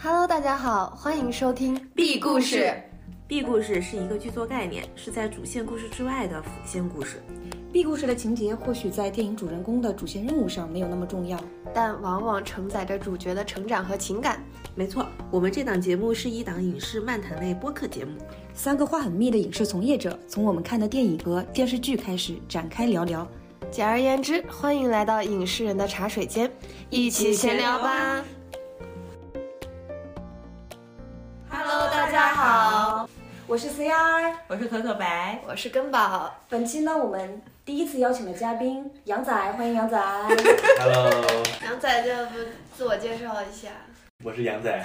Hello，大家好，欢迎收听 B 故事。B 故事是一个剧作概念，是在主线故事之外的辅线故事。B 故事的情节或许在电影主人公的主线任务上没有那么重要，但往往承载着主角的成长和情感。没错，我们这档节目是一档影视漫谈类播客节目。三个话很密的影视从业者，从我们看的电影和电视剧开始展开聊聊。简而言之，欢迎来到影视人的茶水间，一起闲聊吧。好，我是 CR。我是可可白，我是根宝。本期呢，我们第一次邀请的嘉宾杨仔，欢迎杨仔。Hello，杨仔，要不自我介绍一下？我是杨仔。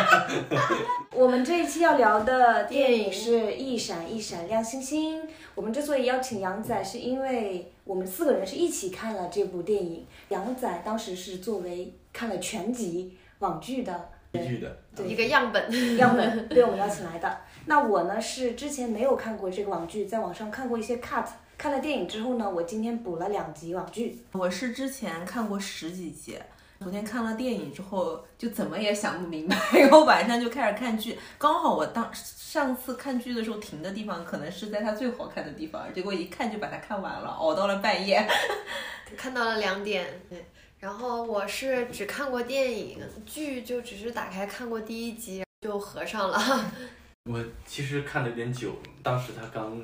我们这一期要聊的电影是《一闪一闪亮星星》。我们之所以邀请杨仔，是因为我们四个人是一起看了这部电影。杨仔当时是作为看了全集网剧的一句的，对一个样本。样本被我们邀请来的。那我呢是之前没有看过这个网剧，在网上看过一些 cut。看了电影之后呢，我今天补了两集网剧。我是之前看过十几集，昨天看了电影之后就怎么也想不明白，然后晚上就开始看剧。刚好我当上次看剧的时候停的地方，可能是在它最好看的地方，结果一看就把它看完了，熬到了半夜。看到了两点，对。然后我是只看过电影，剧就只是打开看过第一集就合上了。我其实看的有点久，当时他刚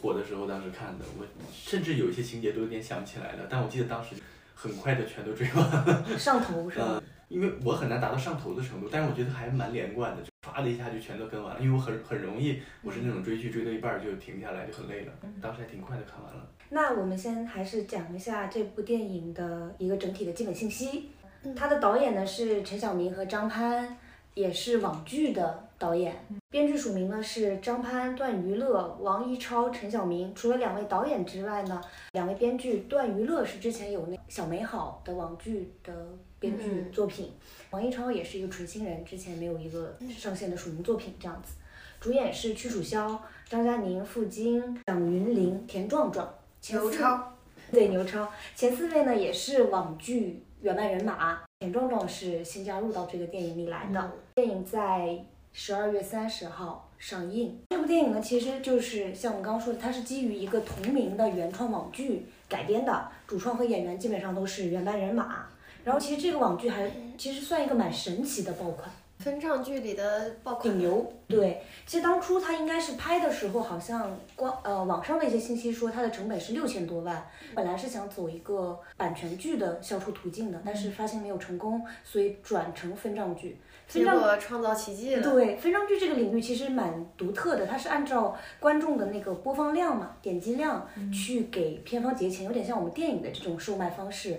火的时候，当时看的，我甚至有一些情节都有点想不起来了，但我记得当时很快的全都追完了。上头是吧？嗯，因为我很难达到上头的程度，但是我觉得还蛮连贯的，就唰的一下就全都跟完了。因为我很很容易，我是那种追剧追到一半儿就停下来，就很累了。当时还挺快的看完了。那我们先还是讲一下这部电影的一个整体的基本信息。它的导演呢是陈晓明和张潘，也是网剧的导演。编剧署名呢是张潘、段娱乐、王一超、陈晓明。除了两位导演之外呢，两位编剧，段娱乐是之前有那《小美好》的网剧的编剧作品，王一超也是一个纯新人，之前没有一个上线的署名作品这样子。主演是屈楚萧、张嘉宁、付菁、蒋云林、田壮壮。牛超，对牛超，前四位呢也是网剧原班人马。田壮壮是新加入到这个电影里来的。电影在十二月三十号上映。这部电影呢，其实就是像我们刚刚说的，它是基于一个同名的原创网剧改编的，主创和演员基本上都是原班人马。然后其实这个网剧还其实算一个蛮神奇的爆款。分账剧里的爆款顶流，对，其实当初他应该是拍的时候，好像光呃网上的一些信息说它的成本是六千多万，本来是想走一个版权剧的销售途径的，但是发现没有成功，所以转成分账剧。分结账果创造奇迹了。对分账剧这个领域其实蛮独特的，它是按照观众的那个播放量嘛、点击量去给片方结钱，有点像我们电影的这种售卖方式。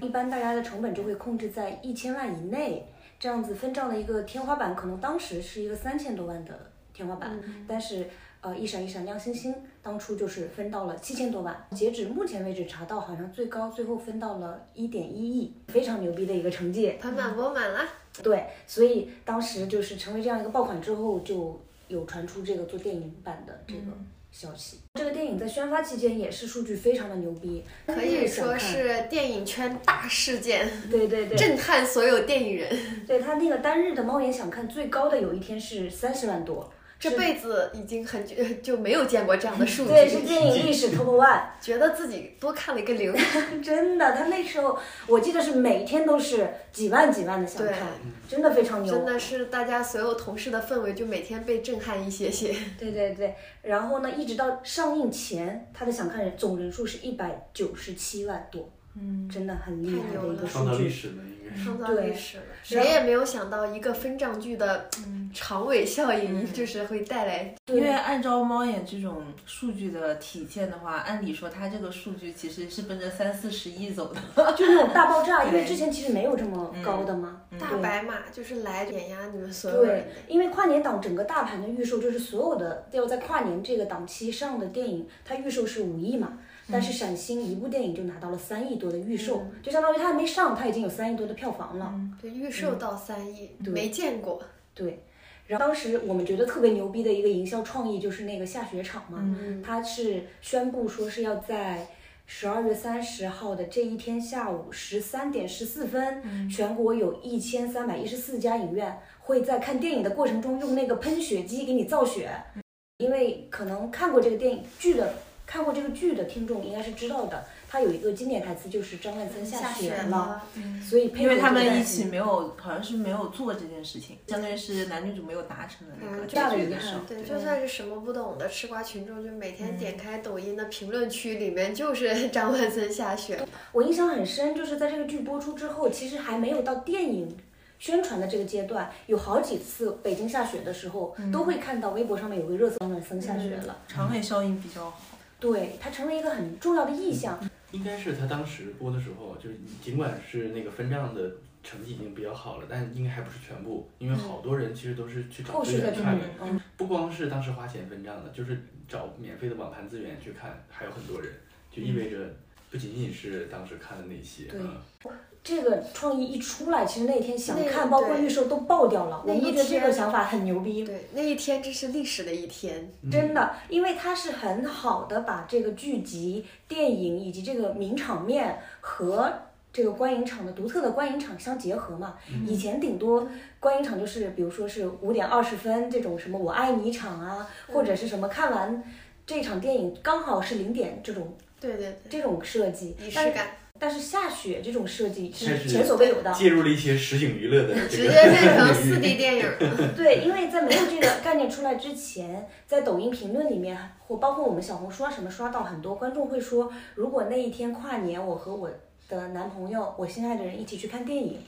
一般大家的成本就会控制在一千万以内。这样子分账的一个天花板，可能当时是一个三千多万的天花板，但是呃，一闪一闪亮星星，当初就是分到了七千多万。截止目前为止查到，好像最高最后分到了一点一亿，非常牛逼的一个成绩。盆满钵满啦。对，所以当时就是成为这样一个爆款之后，就有传出这个做电影版的这个消息。这个电影在宣发期间也是数据非常的牛逼，可以说是电影圈大事件，对对对，震撼所有电影人。对他那个单日的猫眼想看最高的有一天是三十万多，这辈子已经很久就没有见过这样的数据，对，是电影历史 top one，觉得自己多看了一个零。真的，他那时候我记得是每天都是几万几万的想看，真的非常牛，真的是大家所有同事的氛围就每天被震撼一些些。对对对，然后呢，一直到上映前，他的想看人总人数是一百九十七万多，嗯，真的很厉害的一个数据。造历史了，应该是。创造历史了，谁也没有想到一个分账剧的长尾效应，就是会带来。因为按照猫眼这种数据的体现的话，按理说它这个数据其实是奔着三四十亿走的。就那种大爆炸，因为之前其实没有这么高的嘛。大白马就是来碾压你们所有人对，因为跨年档整个大盘的预售，就是所有的要在跨年这个档期上的电影，它预售是五亿嘛。但是闪星一部电影就拿到了三亿多的预售，就相当于它还没上，它已经有三亿多的票房了。对，预售到三亿，没见过。对，然后当时我们觉得特别牛逼的一个营销创意就是那个下雪场嘛，它是宣布说是要在十二月三十号的这一天下午十三点十四分，全国有一千三百一十四家影院会在看电影的过程中用那个喷雪机给你造雪。因为可能看过这个电影剧的，看过这个剧的听众应该是知道的，他有一个经典台词就是张万森下雪了，所以配合因为他们一起没有，好像是没有做这件事情，相当于是男女主没有达成的那个嗯结大的时候憾。对，就算是什么不懂的吃瓜群众，就每天点开抖音的评论区里面就是张万森下雪。我印象很深，就是在这个剧播出之后，其实还没有到电影宣传的这个阶段，有好几次北京下雪的时候，都会看到微博上面有个热搜，张万森下雪了。长尾效应比较好。对，它成为一个很重要的意象。应该是他当时播的时候，就是尽管是那个分账的成绩已经比较好了，但应该还不是全部，因为好多人其实都是去找资源看的，嗯，不光是当时花钱分账的，就是找免费的网盘资源去看，还有很多人，就意味着不仅仅是当时看的那些，对。嗯这个创意一出来，其实那天想看，包括预售都爆掉了。我那一们都觉得这个想法很牛逼。对，那一天真是历史的一天。真的，因为它是很好的把这个剧集、电影以及这个名场面和这个观影场的独特的观影场相结合嘛。以前顶多观影场就是，比如说是五点二十分这种什么我爱你场啊，或者是什么看完这场电影刚好是零点这种对对对，这种设计，仪但是式感，但是下雪这种设计是前所未有的。介入了一些实景娱乐的直接变成四 D 电影了。对，因为在没有这个概念出来之前，在抖音评论里面，或包括我们小红书啊什么刷到很多观众会说，如果那一天跨年我和我的男朋友、我心爱的人一起去看电影，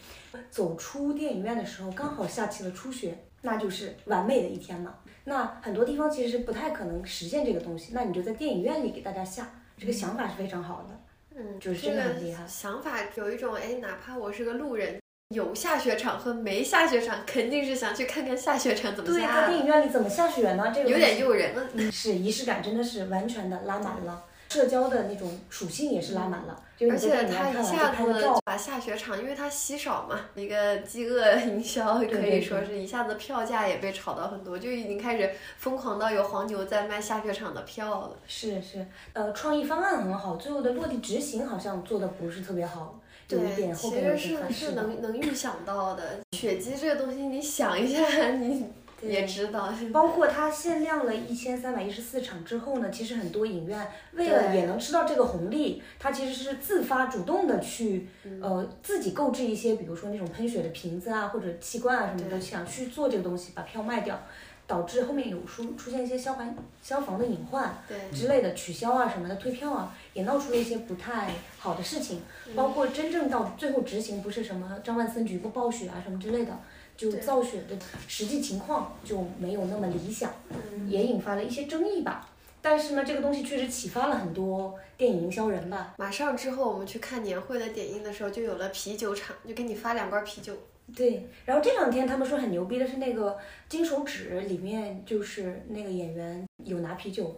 走出电影院的时候刚好下起了初雪，那就是完美的一天嘛。那很多地方其实是不太可能实现这个东西，那你就在电影院里给大家下，这个想法是非常好的。嗯，就是这个真的很厉害想法有一种哎，哪怕我是个路人，有下雪场和没下雪场，肯定是想去看看下雪场怎么对，在下的，电影院里怎么下雪呢？这个有点诱人了。是仪式感，真的是完全的拉满了，社交的那种属性也是拉满了。就是而且他一下子把下雪场，因为它稀少嘛，一个饥饿营销 可以说是一下子票价也被炒到很多，就已经开始疯狂到有黄牛在卖下雪场的票了。是是，呃，创意方案很好，最后的落地执行好像做的不是特别好，有一点后其实是是。能能预想到的。雪姬这个东西，你想一下，你也知道。包括它限量了一千三百一十四场之后呢，其实很多影院为了也能吃到这个红利，它其实是自发主动的去，嗯。呃，自己购置一些，比如说那种喷雪的瓶子啊，或者气罐啊什么的，想去做这个东西，把票卖掉，导致后面有出出现一些消防消防的隐患。对，之类的取消啊什么的退票啊，也闹出了一些不太好的事情，包括真正到最后执行，不是什么张万森局部暴雪啊什么之类的，就造雪的实际情况就没有那么理想，嗯也引发了一些争议吧。但是呢，这个东西确实启发了很多电影营销人吧。马上之后我们去看年会的点映的时候，就有了啤酒厂，就给你发两罐啤酒。对，然后这两天他们说很牛逼的是那个《金手指》里面，就是那个演员有拿啤酒。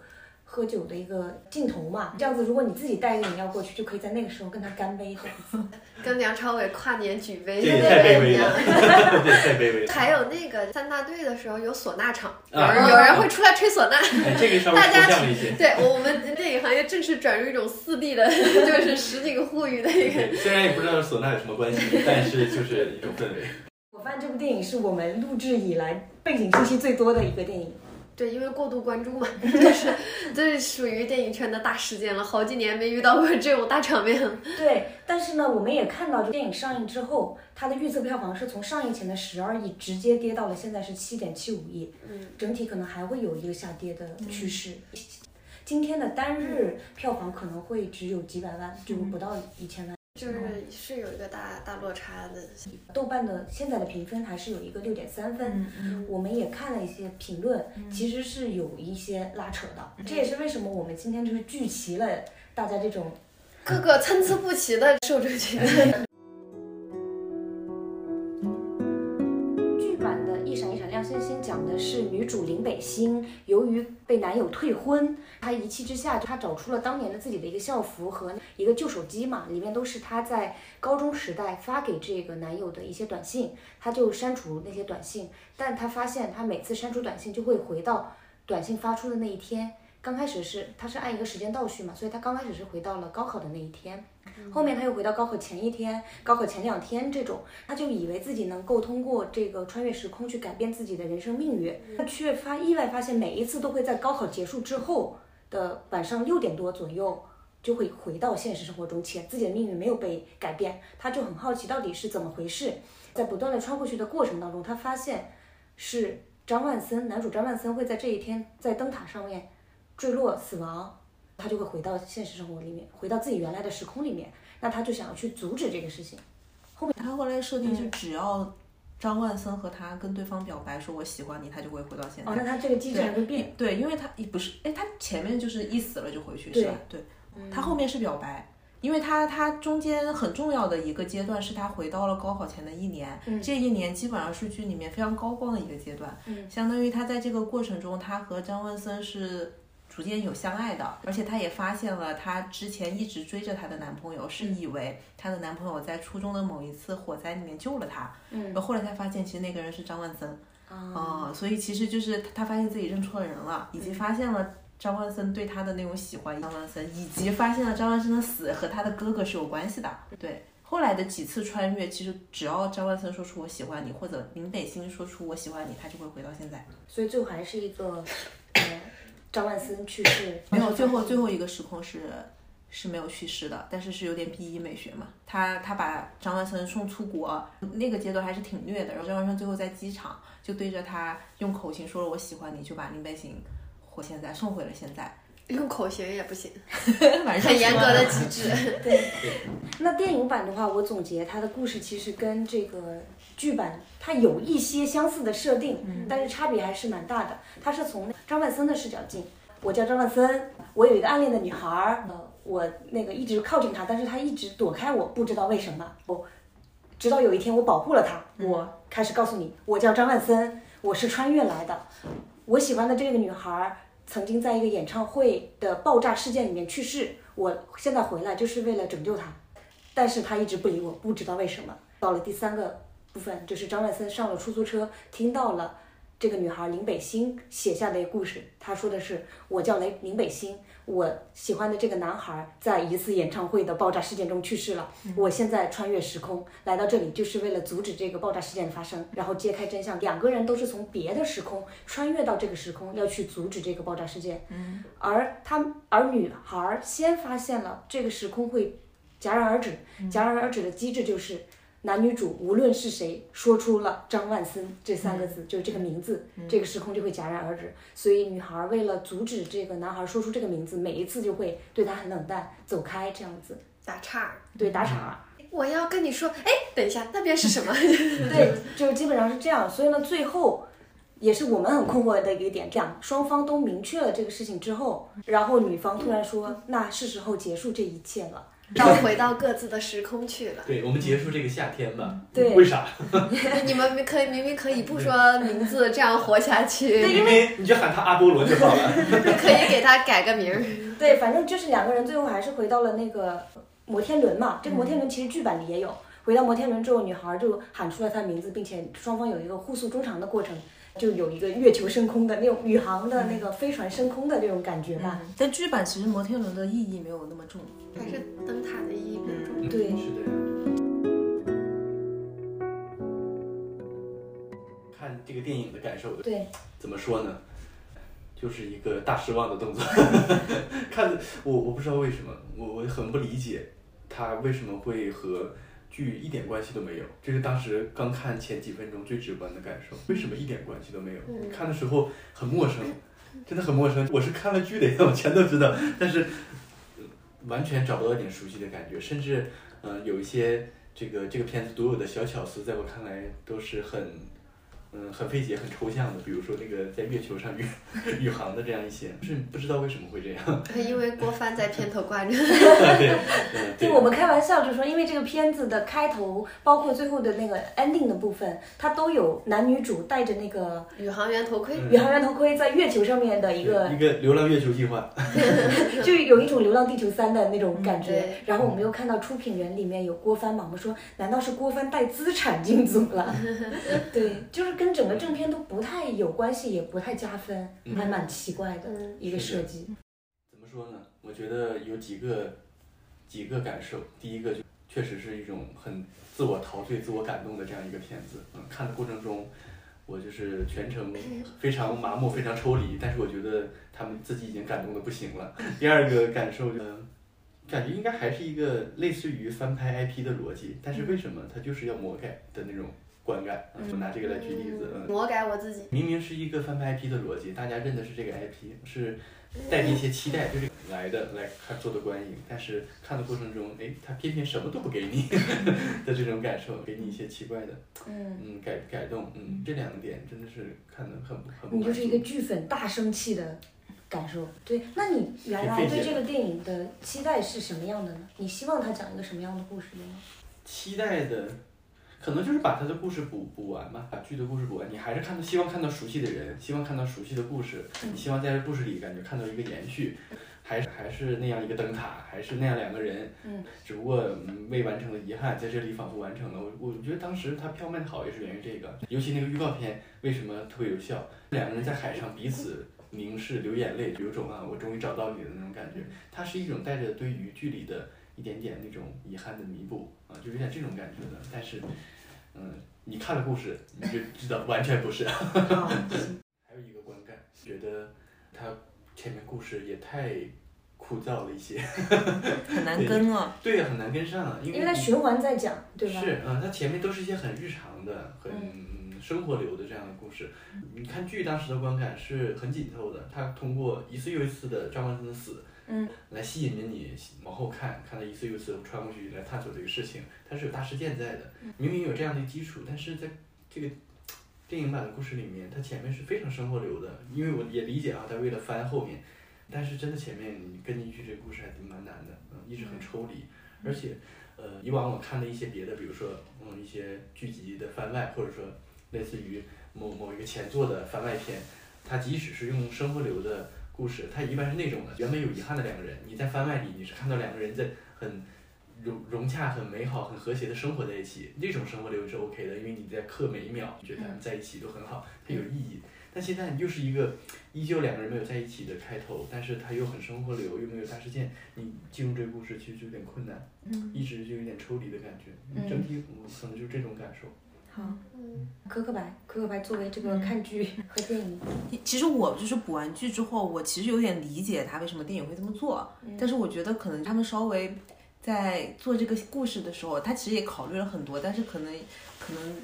喝酒的一个镜头嘛，这样子，如果你自己带一个饮料过去，就可以在那个时候跟他干杯这样子。跟梁朝伟跨年举杯这也太卑微一样了，。这也太卑微了。还有那个三大队的时候有唢呐场，有啊人有人会出来吹唢呐。哎，这个稍微抽大家象了一些。对我们电影行业正式转入一种四 D 的，就是实景互娱的一个。对，虽然也不知道唢呐有什么关系，但是就是一种氛围。我发现这部电影是我们录制以来背景信息最多的一个电影。对，因为过度关注嘛，就是这是属于电影圈的大事件了，好几年没遇到过这种大场面了。对，但是呢，我们也看到，就电影上映之后，它的预测票房是从上映前的十二亿直接跌到了现在是七点七五亿，嗯，整体可能还会有一个下跌的趋势。今天的单日票房可能会只有几百万，就不到一千万。就是是有一个大大落差的。豆瓣的现在的评分还是有一个六点三分。嗯我们也看了一些评论，其实是有一些拉扯的。这也是为什么我们今天就是聚齐了大家这种各个参差不齐的受众群。剧 是女主林北星，由于被男友退婚，她一气之下，她找出了当年的自己的一个校服和一个旧手机嘛，里面都是她在高中时代发给这个男友的一些短信，她就删除那些短信，但她发现她每次删除短信就会回到短信发出的那一天。刚开始是他是按一个时间倒序嘛，所以他刚开始是回到了高考的那一天，后面他又回到高考前一天、高考前两天这种，他就以为自己能够通过这个穿越时空去改变自己的人生命运，他却发意外发现每一次都会在高考结束之后的晚上六点多左右。就会回到现实生活中，且自己的命运没有被改变，他就很好奇到底是怎么回事。在不断的穿过去的过程当中，他发现是张万森，男主张万森会在这一天在灯塔上面坠落死亡，他就会回到现实生活里面，回到自己原来的时空里面。那他就想要去阻止这个事情。后面他后来设定是只要张万森和他跟对方表白说我喜欢你，他就会回到现在。哦，那他这个机制还会变？对，因为他不是，哎，他前面就是一死了就回去，是吧？对。他后面是表白，因为他他中间很重要的一个阶段是他回到了高考前的一年，这一年基本上是剧里面非常高光的一个阶段，嗯相当于他在这个过程中，他和张万森是逐渐有相爱的，而且她也发现了她之前一直追着她的男朋友，是以为她的男朋友在初中的某一次火灾里面救了她，嗯，后来才发现其实那个人是张万森，啊，所以其实就是她发现自己认错人了，以及发现了。张万森对她的那种喜欢，张万森以及发现了张万森的死和他的哥哥是有关系的。对，后来的几次穿越，其实只要张万森说出我喜欢你，或者林北星说出我喜欢你，他就会回到现在。所以最后还是一个，呃，张万森去世。没有，最后最后一个时空是是没有去世的，但是是有点 B 一美学嘛。他他把张万森送出国，那个阶段还是挺虐的。然后张万森最后在机场就对着他用口型说了我喜欢你，就把林北行。或现在送回了现在，用口型也不行，很严格的机制。对，那电影版的话，我总结它的故事其实跟这个剧版它有一些相似的设定，但是差别还是蛮大的。它是从张万森的视角进，我叫张万森，我有一个暗恋的女孩儿，呃，我那个一直靠近她，但是她一直躲开我，不知道为什么。我直到有一天我保护了她，我开始告诉你，我叫张万森，我是穿越来的，我喜欢的这个女孩儿。曾经在一个演唱会的爆炸事件里面去世，我现在回来就是为了拯救她，但是她一直不理我，不知道为什么。到了第三个部分，就是张万森上了出租车，听到了。这个女孩林北星写下的故事，她说的是：我叫雷林北星，我喜欢的这个男孩在一次演唱会的爆炸事件中去世了。我现在穿越时空来到这里，就是为了阻止这个爆炸事件的发生，然后揭开真相。两个人都是从别的时空穿越到这个时空，要去阻止这个爆炸事件。嗯，而他而女孩先发现了这个时空会戛然而止，戛然而止的机制就是。男女主无论是谁说出了张万森这三个字，就是这个名字，这个时空就会戛然而止。所以女孩为了阻止这个男孩说出这个名字，每一次就会对他很冷淡，走开这样子打岔。对，打岔。我要跟你说，哎，等一下，那边是什么？对，就基本上是这样。所以呢，最后也是我们很困惑的一个点，这样双方都明确了这个事情之后，然后女方突然说，那是时候结束这一切了。倒回到各自的时空去了。对，我们结束这个夏天吧。对，为啥？你们可以明明可以不说名字，这样活下去。对，因为你就喊他阿波罗就好了。可以给他改个名儿。对，反正就是两个人最后还是回到了那个摩天轮嘛。这个摩天轮其实剧版里也有。回到摩天轮之后，女孩就喊出了他的名字，并且双方有一个互诉衷肠的过程。就有一个月球升空的那种宇航的那个飞船升空的那种感觉吧。但剧版其实摩天轮的意义没有那么重，还是灯塔的意义比较重。对，是的。看这个电影的感受，对，怎么说呢？就是一个大失望的动作。看我，我不知道为什么，我我很不理解他为什么会和。剧一点关系都没有，这是当时刚看前几分钟最直观的感受。为什么一点关系都没有？看的时候很陌生，真的很陌生。我是看了剧的呀，我全都知道，但是完全找不到一点熟悉的感觉，甚至嗯，有一些这个这个片子独有的小巧思，在我看来都是很。嗯，很费解、很抽象的，比如说那个在月球上宇 宇航的这样一些，是不知道为什么会这样。因为郭帆在片头挂着。对，就我们开玩笑就说，因为这个片子的开头，包括最后的那个 ending 的部分，它都有男女主戴着那个宇航员头盔，宇航员头盔在月球上面的一个一个流浪月球计划，就有一种流浪地球三的那种感觉。然后我们又看到出品人里面有郭帆嘛，我们说难道是郭帆带资产进组了？对，就是跟。跟整个正片都不太有关系，也不太加分，嗯还蛮奇怪的嗯一个设计。怎么说呢？我觉得有几个几个感受。第一个就确实是一种很自我陶醉、自我感动的这样一个片子。嗯，看的过程中，我就是全程 非常麻木、非常抽离，但是我觉得他们自己已经感动的不行了。第二个感受，嗯，感觉应该还是一个类似于翻拍 IP 的逻辑，但是为什么它就是要魔改的那种观感？啊我拿这个来举例子，嗯，魔改我自己。明明是一个翻拍 IP 的逻辑，大家认的是这个 IP，是带着一些期待对这个来的来看做的观影，但是看的过程中，哎，他偏偏什么都不给你 的这种感受，给你一些奇怪的嗯，嗯改改动，嗯，这两点真的是看的很不很不你就是一个。剧粉大生气的感受。对，那你原来对这个电影的期待是什么样的呢？你希望他讲一个什么样的故事呢？期待的，可能就是把他的故事补补完吧，把剧的故事补完。你还是看到希望看到熟悉的人，希望看到熟悉的故事，你希望在这故事里感觉看到一个延续，还是还是那样一个灯塔，还是那样两个人，嗯，只不过嗯未完成的遗憾在这里仿佛完成了。我我觉得当时他票卖的好也是源于这个，尤其那个预告片为什么特别有效？两个人在海上彼此。凝视流眼泪，有种啊，我终于找到你的那种感觉。它是一种带着对于剧里的一点点那种遗憾的弥补啊，就有点这种感觉的。但是，嗯，你看了故事，你就知道完全不是。好，还有一个观感，觉得他前面故事也太枯燥了一些，很难跟啊。对，很难跟上啊，因为你因为它循环在讲，对吧？是，嗯，它前面都是一些很日常的、很嗯生活流的这样的故事。你看剧当时的观感是很紧凑的，它通过一次又一次的张万森的死，嗯，来吸引着你往后看，看到一次又一次穿过去来探索这个事情，它是有大事件在的。明明有这样的基础，但是在这个电影版的故事里面，它前面是非常生活流的，因为我也理解啊，它为了翻后面，但是真的前面你跟进去这个故事还挺蛮难的，嗯，一直很抽离，而且，呃，以往我看的一些别的，比如说，嗯，一些剧集的番外，或者说类似于某某一个前作的番外篇，它即使是用生活流的故事，它一般是那种的，原本有遗憾的两个人，你在番外里你是看到两个人在很融融洽、很美好、很和谐的生活在一起，那种生活流是 OK 的，因为你在刻每一秒，觉得他们在一起都很好，它有意义。但现在又是一个依旧两个人没有在一起的开头，但是它又很生活流，又没有大事件，你进入这个故事其实就有点困难，嗯一直就有点抽离的感觉。嗯整体我可能就是这种感受。好，嗯，可可白，可可白作为这个嗯。看剧 和电影，其实我就是补完剧之后，我其实有点理解他为什么电影会这么做，但是我觉得可能他们稍微在做这个故事的时候，他其实也考虑了很多，但是可能可能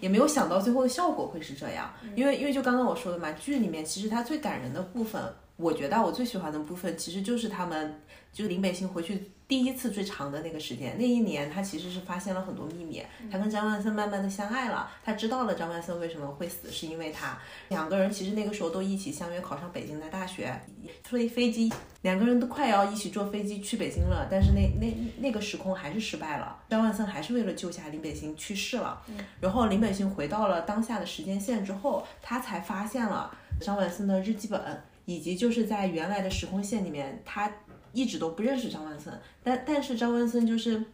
也没有想到最后的效果会是这样，因为因为就刚刚我说的嘛，剧里面其实它最感人的部分，我觉得我最喜欢的部分其实就是他们就是林北星回去第一次最长的那个时间，那一年他其实是发现了很多秘密，他跟张万森慢慢的相爱了，他知道了张万森为什么会死，是因为他。两个人其实那个时候都一起相约考上北京的大学，所以飞机两个人都快要一起坐飞机去北京了，但是那那那个时空还是失败了，张万森还是为了救下林北星去世了，然后林北星回到了当下的时间线之后，他才发现了张万森的日记本。以及就是在原来的时空线里面，他一直都不认识张万森，但但是张万森就是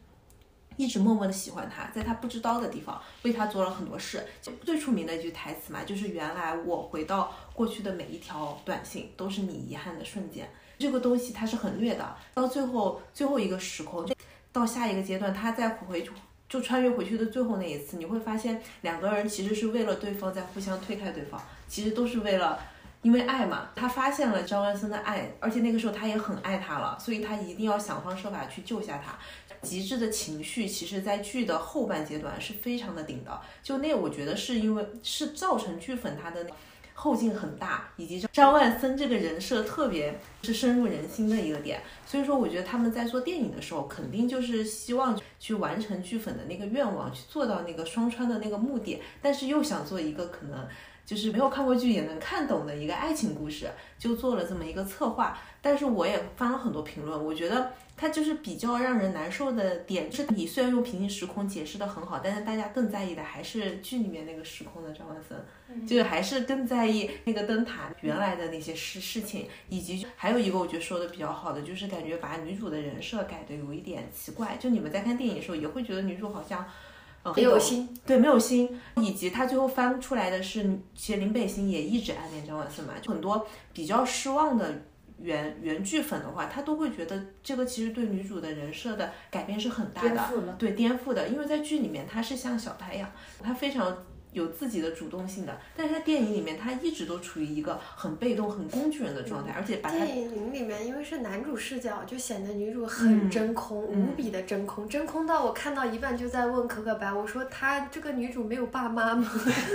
一直默默的喜欢他，在他不知道的地方为他做了很多事。就最出名的一句台词嘛，就是原来我回到过去的每一条短信都是你遗憾的瞬间。这个东西它是很虐的，到最后最后一个时空，到下一个阶段，他再回就穿越回去的最后那一次，你会发现两个人其实是为了对方在互相推开对方，其实都是为了。因为爱嘛，他发现了张万森的爱，而且那个时候他也很爱他了，所以他一定要想方设法去救下他。极致的情绪，其实在剧的后半阶段是非常的顶的。就那，我觉得是因为是造成剧粉他的后劲很大，以及张万森这个人设特别是深入人心的一个点。所以说，我觉得他们在做电影的时候，肯定就是希望去完成剧粉的那个愿望，去做到那个双穿的那个目的，但是又想做一个可能。就是没有看过剧也能看懂的一个爱情故事，就做了这么一个策划。但是我也翻了很多评论，我觉得它就是比较让人难受的点是，你虽然用平行时空解释的很好，但是大家更在意的还是剧里面那个时空的张万森，就是还是更在意那个灯塔原来的那些事事情，以及还有一个我觉得说的比较好的，就是感觉把女主的人设改的有一点奇怪。就你们在看电影的时候，也会觉得女主好像。呃没有心，对，没有心，以及他最后翻出来的是，其实林北星也一直暗恋张万森嘛，就很多比较失望的原原剧粉的话，他都会觉得这个其实对女主的人设的改变是很大的，颠覆了。对颠覆的，因为在剧里面她是像小太阳，她非常。有自己的主动性的，但是在电影里面，他一直都处于一个很被动、很工具人的状态，而且把电影里面因为是男主视角，就显得女主很真空，无比的真空，真空到我看到一半就在问可可白，我说她这个女主没有爸妈吗？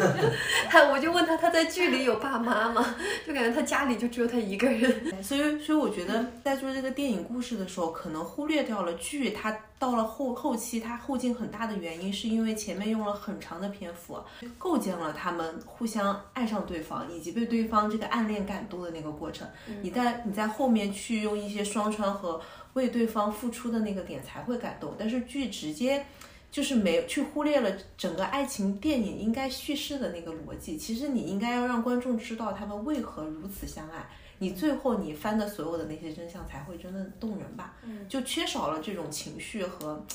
她我就问她，她在剧里有爸妈吗？就感觉她家里就只有她一个人。所以，所以我觉得在做这个电影故事的时候，可能忽略掉了剧它。到了后后期，它后劲很大的原因，是因为前面用了很长的篇幅，构建了他们互相爱上对方，以及被对方这个暗恋感动的那个过程。你在你在后面去用一些双穿和为对方付出的那个点才会感动，但是剧直接就是没去忽略了整个爱情电影应该叙事的那个逻辑。其实你应该要让观众知道他们为何如此相爱。你最后你翻的所有的那些真相才会真的动人吧？嗯，就缺少了这种情绪和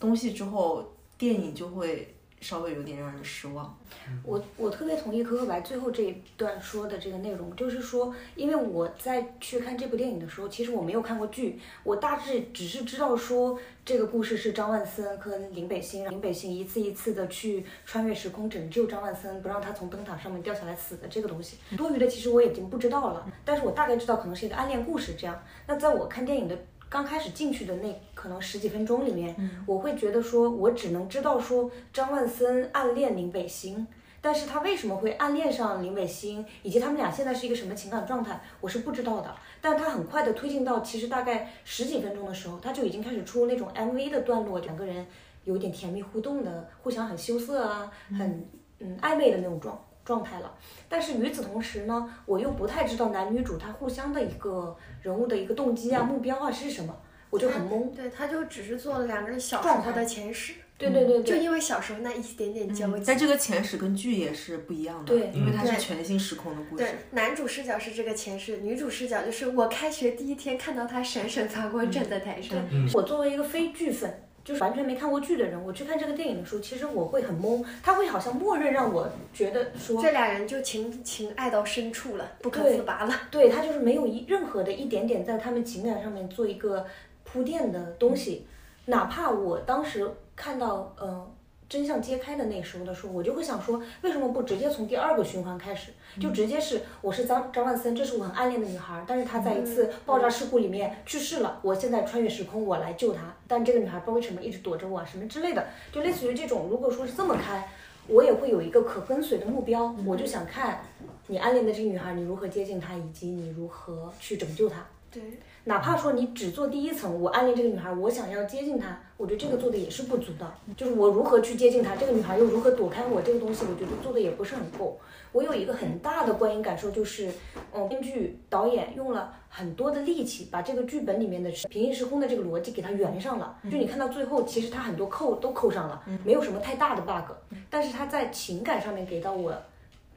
东西之后，电影就会稍微有点让人失望。我我特别同意可可白最后这一段说的这个内容，就是说，因为我在去看这部电影的时候，其实我没有看过剧，我大致只是知道说这个故事是张万森跟林北星，林北星一次一次的去穿越时空拯救张万森，不让他从灯塔上面掉下来死的这个东西。多余的其实我已经不知道了，但是我大概知道可能是一个暗恋故事这样。那在我看电影的。刚开始进去的那可能十几分钟里面，我会觉得说，我只能知道说张万森暗恋林北星，但是他为什么会暗恋上林北星，以及他们俩现在是一个什么情感状态，我是不知道的。但他很快的推进到其实大概十几分钟的时候，他就已经开始出那种 MV 的段落，两个人有点甜蜜互动的，互相很羞涩啊，很嗯暧昧的那种状状态了。但是与此同时呢，我又不太知道男女主他互相的一个。人物的一个动机啊、目标啊是什么，我就很懵。对，他就只是做了两个人小时候的前世。对对对，就因为小时候那一点点交集。但这个前史跟剧也是不一样的，对，因为它是全新时空的故事。对，男主视角是这个前世，女主视角就是我开学第一天看到他闪闪发光站在台上。我作为一个非剧粉。就是完全没看过剧的人，我去看这个电影的时候，其实我会很懵，他会好像默认让我觉得说这俩人就情情爱到深处了，不可自拔了。对他就是没有一任何的一点点在他们情感上面做一个铺垫的东西，哪怕我当时看到嗯。真相揭开的那时候的时候，我就会想说，为什么不直接从第二个循环开始，就直接是我是张张万森，这是我很暗恋的女孩，但是她在一次爆炸事故里面去世了，我现在穿越时空，我来救她，但这个女孩不知道为什么一直躲着我，什么之类的，就类似于这种。如果说是这么开，我也会有一个可跟随的目标，我就想看你暗恋的这个女孩，你如何接近她，以及你如何去拯救她。对。哪怕说你只做第一层，我暗恋这个女孩，我想要接近她，我觉得这个做的也是不足的。就是我如何去接近她，这个女孩又如何躲开我，这个东西我觉得做的也不是很够。我有一个很大的观影感受，就是，嗯，编剧导演用了很多的力气，把这个剧本里面的平行时空的这个逻辑给它圆上了。就你看到最后，其实它很多扣都扣上了，没有什么太大的 bug。但是它在情感上面给到我，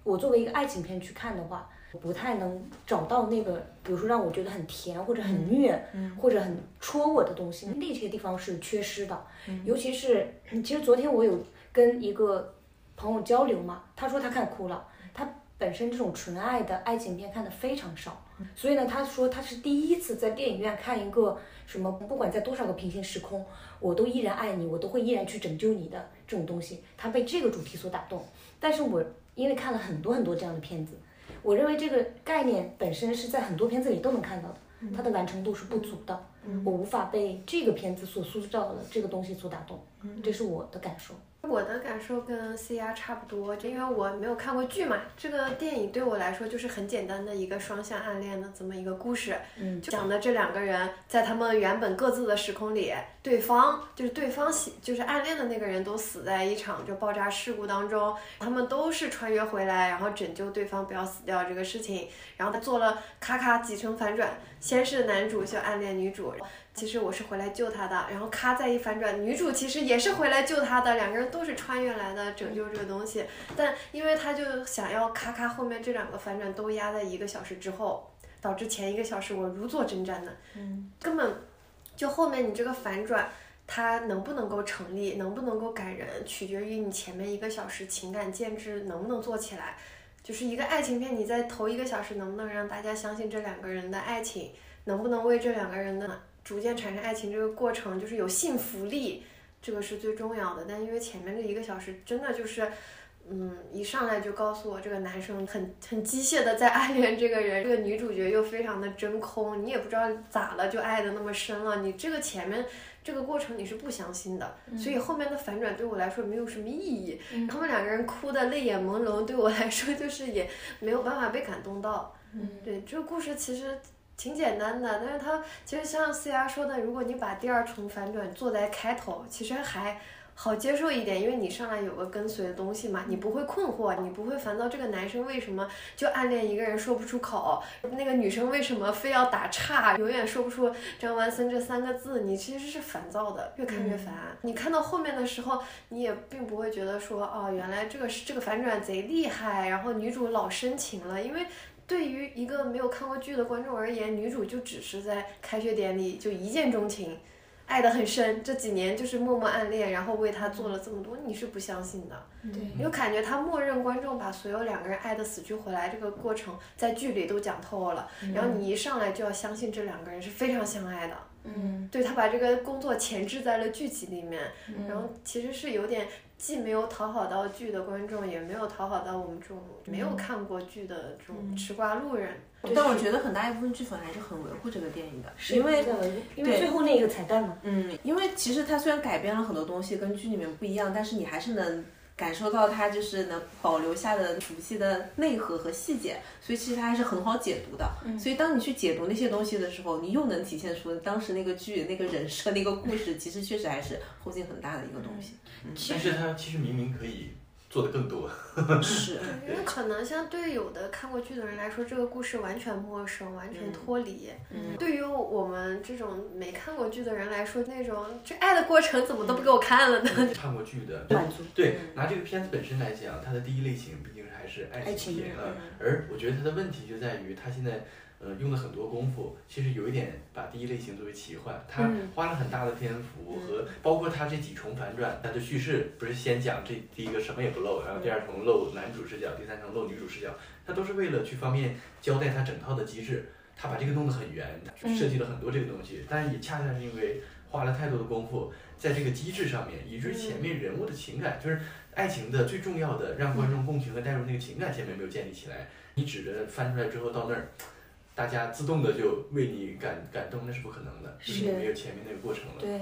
我作为一个爱情片去看的话。不太能找到那个，比如说让我觉得很甜或者很虐，或者很戳我的东西，那些地方是缺失的。尤其是，其实昨天我有跟一个朋友交流嘛，他说他看哭了，他本身这种纯爱的爱情片看的非常少，所以呢，他说他是第一次在电影院看一个什么，不管在多少个平行时空，我都依然爱你，我都会依然去拯救你的这种东西，他被这个主题所打动。但是我因为看了很多很多这样的片子。我认为这个概念本身是在很多片子里都能看到的，它的完成度是不足的，我无法被这个片子所塑造的这个东西所打动，这是我的感受。我的感受跟 C R 差不多，就因为我没有看过剧嘛，这个电影对我来说就是很简单的一个双向暗恋的这么一个故事，嗯，讲的这两个人在他们原本各自的时空里，对方就是对方喜就是暗恋的那个人都死在一场就爆炸事故当中，他们都是穿越回来，然后拯救对方不要死掉这个事情，然后他做了咔咔几层反转，先是男主就暗恋女主。其实我是回来救他的，然后咔再一反转，女主其实也是回来救他的，两个人都是穿越来的拯救这个东西，但因为他就想要咔咔后面这两个反转都压在一个小时之后，导致前一个小时我如坐针毡的，嗯，根本就后面你这个反转。它能不能够成立，能不能够感人，取决于你前面一个小时情感建制能不能做起来。就是一个爱情片，你在头一个小时能不能让大家相信这两个人的爱情，能不能为这两个人的逐渐产生爱情这个过程就是有信服力，这个是最重要的。但因为前面这一个小时真的就是。嗯，一上来就告诉我这个男生很很机械的在暗恋这个人，这个女主角又非常的真空，你也不知道咋了就爱的那么深了。你这个前面这个过程你是不相信的，所以后面的反转对我来说没有什么意义。他们两个人哭的泪眼朦胧，对我来说就是也没有办法被感动到。嗯，对，这个故事其实挺简单的，但是它其实像思雅说的，如果你把第二重反转做在开头，其实还。好接受一点，因为你上来有个跟随的东西嘛，你不会困惑，你不会烦躁。这个男生为什么就暗恋一个人说不出口？那个女生为什么非要打岔，永远说不出张万森这三个字？你其实是烦躁的，越看越烦。你看到后面的时候，你也并不会觉得说，哦，原来这个是这个反转贼厉害，然后女主老深情了。因为对于一个没有看过剧的观众而言，女主就只是在开学典礼就一见钟情。爱得很深，这几年就是默默暗恋，然后为他做了这么多，你是不相信的。对，你就感觉他默认观众把所有两个人爱的死去活来这个过程在剧里都讲透了，然后你一上来就要相信这两个人是非常相爱的。嗯，对他把这个工作前置在了剧集里面，然后其实是有点既没有讨好到剧的观众，也没有讨好到我们这种没有看过剧的这种吃瓜路人。但我觉得很大一部分剧粉还是很维护这个电影的，因为因为最后那个彩蛋嘛。嗯，因为其实它虽然改编了很多东西，跟剧里面不一样，但是你还是能感受到它就是能保留下的熟悉的内核和细节，所以其实它还是很好解读的。所以当你去解读那些东西的时候，你又能体现出当时那个剧那个人设那个故事，其实确实还是后劲很大的一个东西。但是它其实明明可以。做的更多，是，因为可能像对有的看过剧的人来说，这个故事完全陌生，完全脱离。嗯，对于我们这种没看过剧的人来说，那种这爱的过程怎么都不给我看了呢？看过剧的满足。对，拿这个片子本身来讲，它的第一类型毕竟还是爱情片啊，而我觉得它的问题就在于它现在。呃，用了很多功夫，其实有一点把第一类型作为奇幻，他花了很大的篇幅和包括他这几重反转，他的叙事不是先讲这第一个什么也不露，然后第二重露男主视角，第三重露女主视角，他都是为了去方便交代他整套的机制，他把这个弄得很圆，设计了很多这个东西，但也恰恰是因为花了太多的功夫在这个机制上面，以至于前面人物的情感，就是爱情的最重要的让观众共情和带入那个情感前面没有建立起来，你指着翻出来之后到那儿。大家自动的就为你感感动，那是不可能的，是没有前面那个过程了。对，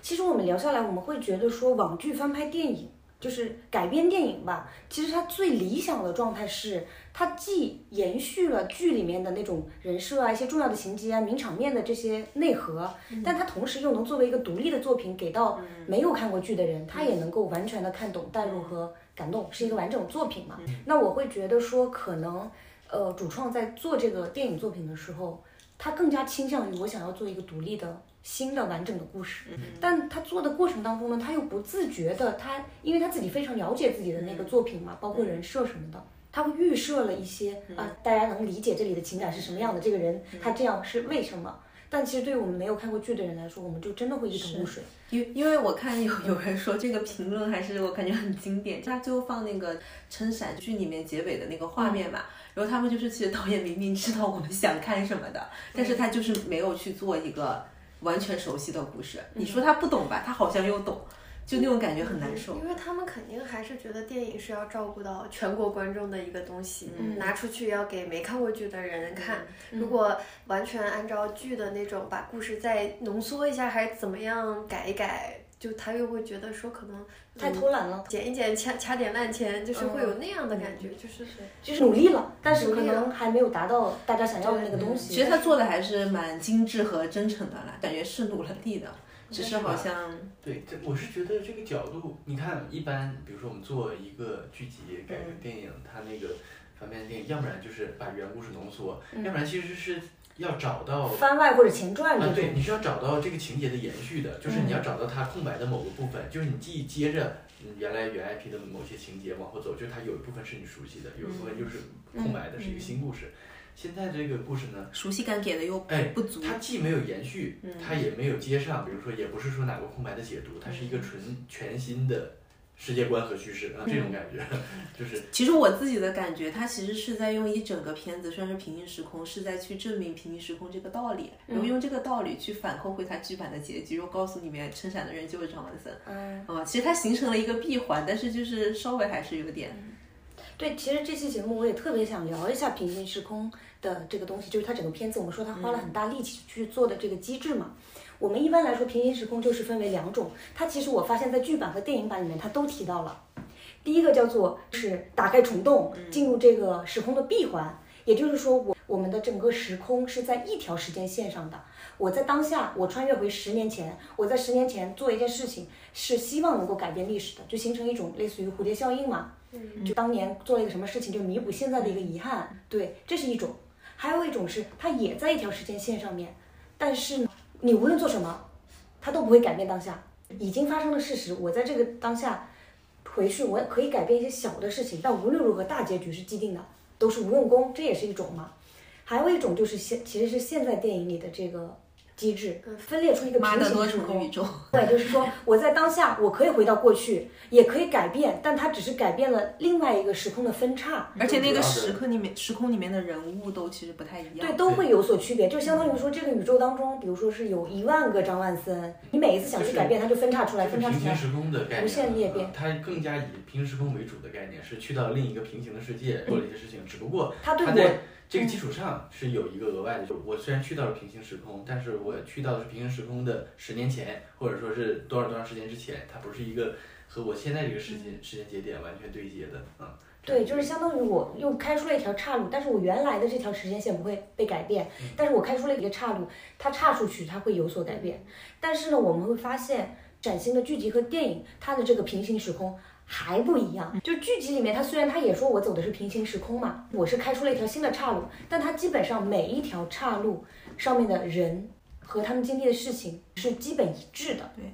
其实我们聊下来，我们会觉得说，网剧翻拍电影就是改编电影吧。其实它最理想的状态是，它既延续了剧里面的那种人设啊、一些重要的情节啊、名场面的这些内核，但它同时又能作为一个独立的作品给到没有看过剧的人，他也能够完全的看懂、代入和感动，是一个完整的作品嘛。那我会觉得说，可能。呃，主创在做这个电影作品的时候，他更加倾向于我想要做一个独立的、新的、完整的故事。但他做的过程当中呢，他又不自觉的，他因为他自己非常了解自己的那个作品嘛，包括人设什么的，他会预设了一些啊，大家能理解这里的情感是什么样的，这个人他这样是为什么？但其实对于我们没有看过剧的人来说，我们就真的会一头雾水。因因为我看有有人说这个评论还是我感觉很经典，他最后放那个撑伞剧里面结尾的那个画面嘛，然后他们就是其实导演明明知道我们想看什么的，但是他就是没有去做一个完全熟悉的故事。你说他不懂吧？他好像又懂。就那种感觉很难受，因为他们肯定还是觉得电影是要照顾到全国观众的一个东西，拿出去要给没看过剧的人看。如果完全按照剧的那种把故事再浓缩一下，还是怎么样改一改，就他又会觉得说可能太偷懒了，剪一剪掐掐点烂钱，就是会有那样的感觉，就是就是努力了，但是可能还没有达到大家想要的那个东西。其实他做的还是蛮精致和真诚的啦，感觉是努了力的。只是好像对，这我是觉得这个角度，你看，一般比如说我们做一个剧集改成电影，它那个反面电影，要不然就是把原故事浓缩，要不然其实是要找到番外或者前传啊，对，你是要找到这个情节的延续的，就是你要找到它空白的某个部分，就是你既接着嗯原来原 IP 的某些情节往后走，就是它有一部分是你熟悉的，有一部分就是空白的，是一个新故事。现在这个故事呢，熟悉感给的又哎不足。它既没有延续，它也没有接上，比如说也不是说哪个空白的解读，它是一个纯全新的世界观和叙事啊，这种感觉 就是。其实我自己的感觉，它其实是在用一整个片子，虽然是平行时空，是在去证明平行时空这个道理，然后用这个道理去反扣回它剧版的结局，又告诉里面撑伞的人就是张文森。嗯，啊，其实它形成了一个闭环，但是就是稍微还是有点，对，其实这期节目我也特别想聊一下平行时空的这个东西，就是它整个片子我们说它花了很大力气去做的这个机制嘛。我们一般来说平行时空就是分为两种，它其实我发现在剧版和电影版里面它都提到了。第一个叫做是打开虫洞，进入这个时空的闭环，也就是说我我们的整个时空是在一条时间线上的。我在当下，我穿越回十年前，我在十年前做一件事情，是希望能够改变历史的，就形成一种类似于蝴蝶效应嘛。就当年做了一个什么事情，就弥补现在的一个遗憾。对，这是一种。还有一种是它也在一条时间线上面，但是呢你无论做什么，它都不会改变当下已经发生的事实。我在这个当下回去，我可以改变一些小的事情，但无论如何，大结局是既定的，都是无用功，这也是一种嘛。还有一种就是现，其实是现在电影里的这个机制，分裂出一个平行时空。重宇宙。对，就是说我在当下我可以回到过去，也可以改变，但它只是改变了另外一个时空的分叉。而且那个时刻里面，时空里面的人物都其实不太一样。对，都会有所区别，就相当于说这个宇宙当中，比如说是有一万个张万森，你每一次想去改变，它就分叉出来，分叉出来。平行时空的概念，无限裂变啊它更加以平行时空为主的概念，是去到另一个平行的世界做了一些事情，只不过它对我这个基础上是有一个额外的，就我虽然去到了平行时空，但是我去到的是平行时空的十年前，或者说是多少多长时间之前，它不是一个和我现在这个时间时间节点完全对接的啊。对，就是相当于我又开出了一条岔路，但是我原来的这条时间线不会被改变，但是我开出了一个岔路，它岔出去它会有所改变。但是呢，我们会发现崭新的剧集和电影，它的这个平行时空还不一样。就剧集里面，他虽然他也说我走的是平行时空嘛，我是开出了一条新的岔路，但他基本上每一条岔路上面的人和他们经历的事情是基本一致的。对。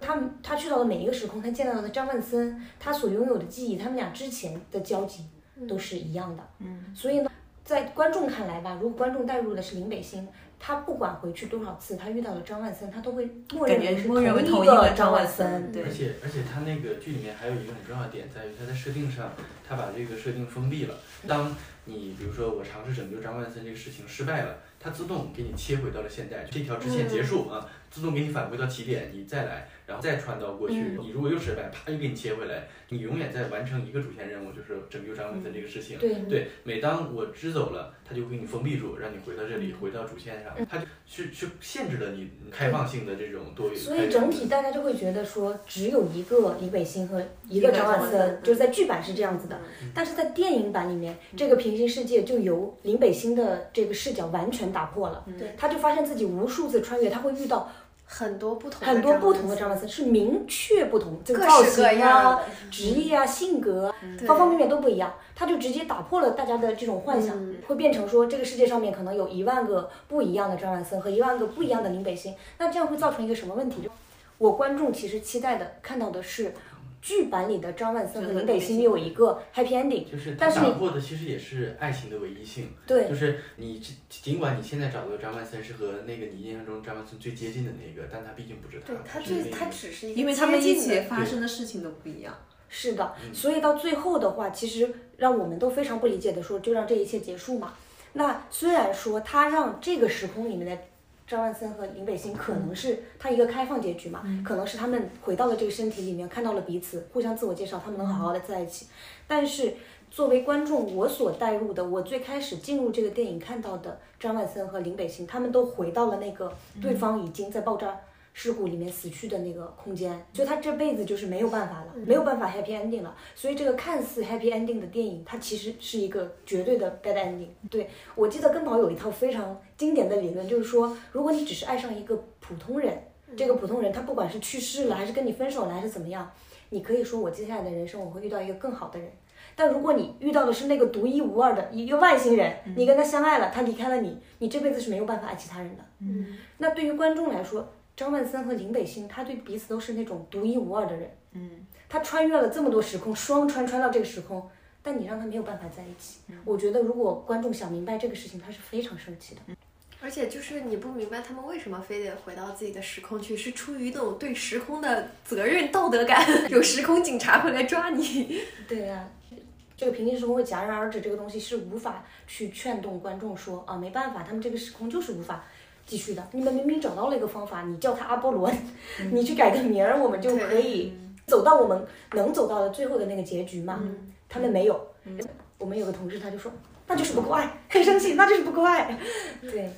他们他去到的每一个时空，他见到的张万森，他所拥有的记忆，他们俩之前的交集都是一样的。嗯，所以呢，在观众看来吧，如果观众带入的是林北星，他不管回去多少次，他遇到了张万森，他都会默认默认为同同一个个万张万森对而且而且他那个剧里面还有一个很重要的点在于，他在设定上，他把这个设定封闭了。当你比如说我尝试拯救张万森这个事情失败了，他自动给你切回到了现代，这条支线结束啊，自动给你返回到起点，你再来，然后再穿到过去。你如果又失败，啪又给你切回来，你永远在完成一个主线任务，就是拯救张万森这个事情。对对，每当我支走了，他就给你封闭住，让你回到这里，回到主线上，他就去去限制了你开放性的这种多元。所以整体大家就会觉得说，只有一个李北星和一个张万森张万森，就是在剧版是这样子的，但是在电影版里面，这个平行世界就由林北星的这个视角完全打破了。对他就发现自己无数次穿越，他会遇到很多不同很多不同的张张万森，是明确不同，这个各造型式各样啊、职业啊、性格啊，方方面面都不一样。他就直接打破了大家的这种幻想，嗯会变成说这个世界上面可能有一万个不一样的张万森和一万个不一样的林北星。那这样会造成一个什么问题？就我观众其实期待的看到的是。剧版里的张万森和林北星有一个 happy ending，就是他但是你打破的其实也是爱情的唯一性，对就是你尽尽管你现在找到的张万森是和那个你印象中张万森最接近的那个，但他毕竟不是他对，他最他只是一个因为他们一起发生的事情都不一样。是的，所以到最后的话，其实让我们都非常不理解的说，就让这一切结束嘛。那虽然说他让这个时空里面的张万森和林北星可能是他一个开放结局嘛，可能是他们回到了这个身体里面，看到了彼此，互相自我介绍，他们能好好的在一起。但是作为观众，我所带入的，我最开始进入这个电影看到的张万森和林北星，他们都回到了那个对方已经在爆炸事故里面死去的那个空间，所以他这辈子就是没有办法了，没有办法 happy ending 了。所以这个看似 happy ending 的电影，它其实是一个绝对的 bad ending。对我记得根宝有一套非常经典的理论，就是说，如果你只是爱上一个普通人，这个普通人他不管是去世了，还是跟你分手了，还是怎么样，你可以说我接下来的人生我会遇到一个更好的人。但如果你遇到的是那个独一无二的一个外星人，你跟他相爱了，他离开了你，你这辈子是没有办法爱其他人的。嗯，那对于观众来说，张万森和林北星，他对彼此都是那种独一无二的人。嗯，他穿越了这么多时空，双穿穿到这个时空，但你让他没有办法在一起。我觉得如果观众想明白这个事情，他是非常生气的。而且就是你不明白他们为什么非得回到自己的时空去，是出于那种对时空的责任道德感，有时空警察会来抓你。对呀、这个平行时空会戛然而止，这个东西是无法去劝动观众说啊，没办法，他们这个时空就是无法继续的。你们明明找到了一个方法，你叫他阿波罗，你去改个名儿，我们就可以走到我们能走到的最后的那个结局嘛。他们没有。我们有个同事他就说，那就是不够爱，很生气，那就是不够爱。对，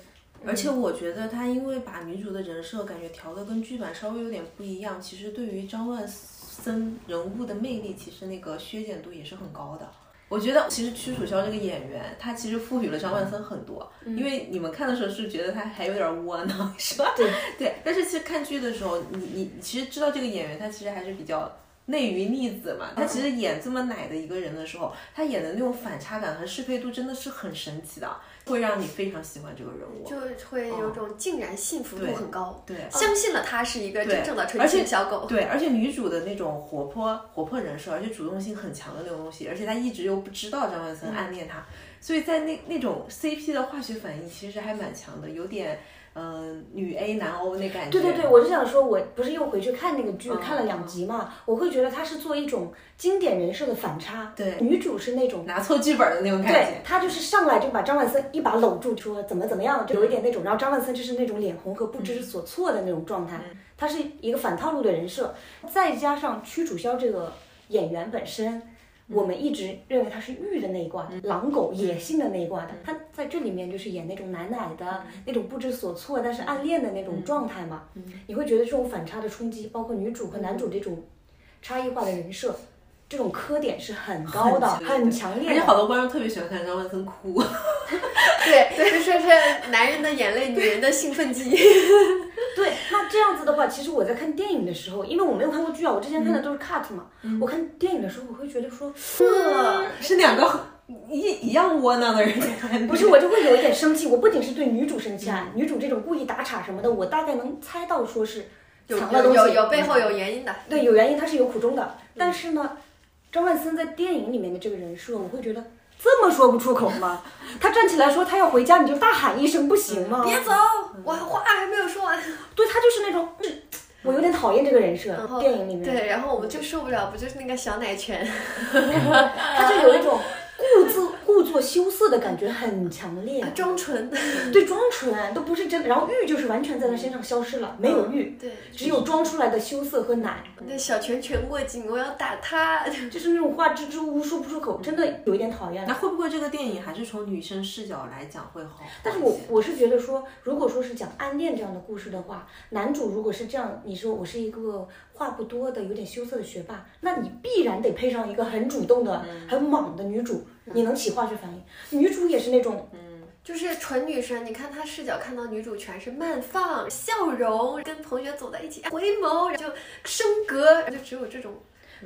而且我觉得他因为把女主的人设感觉调的跟剧版稍微有点不一样，其实对于张万森人物的魅力，其实那个削减度也是很高的。我觉得其实屈楚萧这个演员，他其实赋予了张万森很多，因为你们看的时候是觉得他还有点窝囊，是吧？对对，但是其实看剧的时候，你你你其实知道这个演员他其实还是比较内娱逆子嘛，他其实演这么奶的一个人的时候，他演的那种反差感和适配度真的是很神奇的，会让你非常喜欢这个人物。就会有种竟然幸福度很高，对相信了他是一个真正的纯情小狗。对，而且女主的那种活泼活泼人设，而且主动性很强的那种东西，而且她一直又不知道张万森暗恋她，所以在那那种 CP 的化学反应其实还蛮强的，有点嗯、呃女 A 男 O 那感觉。对对对，我就想说，我不是又回去看那个剧，嗯看了两集嘛，我会觉得他是做一种经典人设的反差。对女主是那种。拿错剧本的那种感对觉。他就是上来就把张万森一把搂住，说怎么怎么样，就有一点那种。然后张万森就是那种脸红和不知所措的那种状态，他是一个反套路的人设，再加上屈楚萧这个演员本身，我们一直认为他是玉的那一挂的，狼狗野性的那一挂的。他在这里面就是演那种奶奶的、那种不知所措，但是暗恋的那种状态嘛。你会觉得这种反差的冲击，包括女主和男主这种差异化的人设。这种磕点是很高的，很很强烈的。而且好多观众特别喜欢看张万森哭。对，就说是男人的眼泪，女人的兴奋剂。对，那这样子的话，其实我在看电影的时候，因为我没有看过剧啊，我之前看的都是 cut 嘛。我看电影的时候，我会觉得说，呃，是两个一一样窝囊的人在看。不是，我就会有一点生气。我不仅是对女主生气啊，女主这种故意打岔什么的，我大概能猜到说是有藏了东西，有有有背后有原因的。对，有原因，他是有苦衷的。但是呢，张万森在电影里面的这个人设，我会觉得这么说不出口吗？他站起来说他要回家，你就大喊一声不行吗？别走，我话还没有说完。对他就是那种，嗯我有点讨厌这个人设然。电影里面，对，然后我们就受不了，不就是那个小奶犬？他就有一种故作故作羞涩的感觉，很强烈。装纯。对，装纯都不是真的，然后玉就是完全在他身上消失了，没有玉，对，只有装出来的羞涩和奶，那小拳拳握紧，我要打他。就是那种话支支吾吾说不出口，真的有一点讨厌那。会不会这个电影还是从女生视角来讲会好？但是我我是觉得说，如果说是讲暗恋这样的故事的话，男主如果是这样，你说我是一个话不多的、有点羞涩的学霸，那你必然得配上一个很主动的、很莽的女主，你能起化学反应。女主也是那种，嗯就是纯女生，你看她视角看到女主全是慢放、笑容，跟同学走在一起回眸，然后就升格，就只有这种。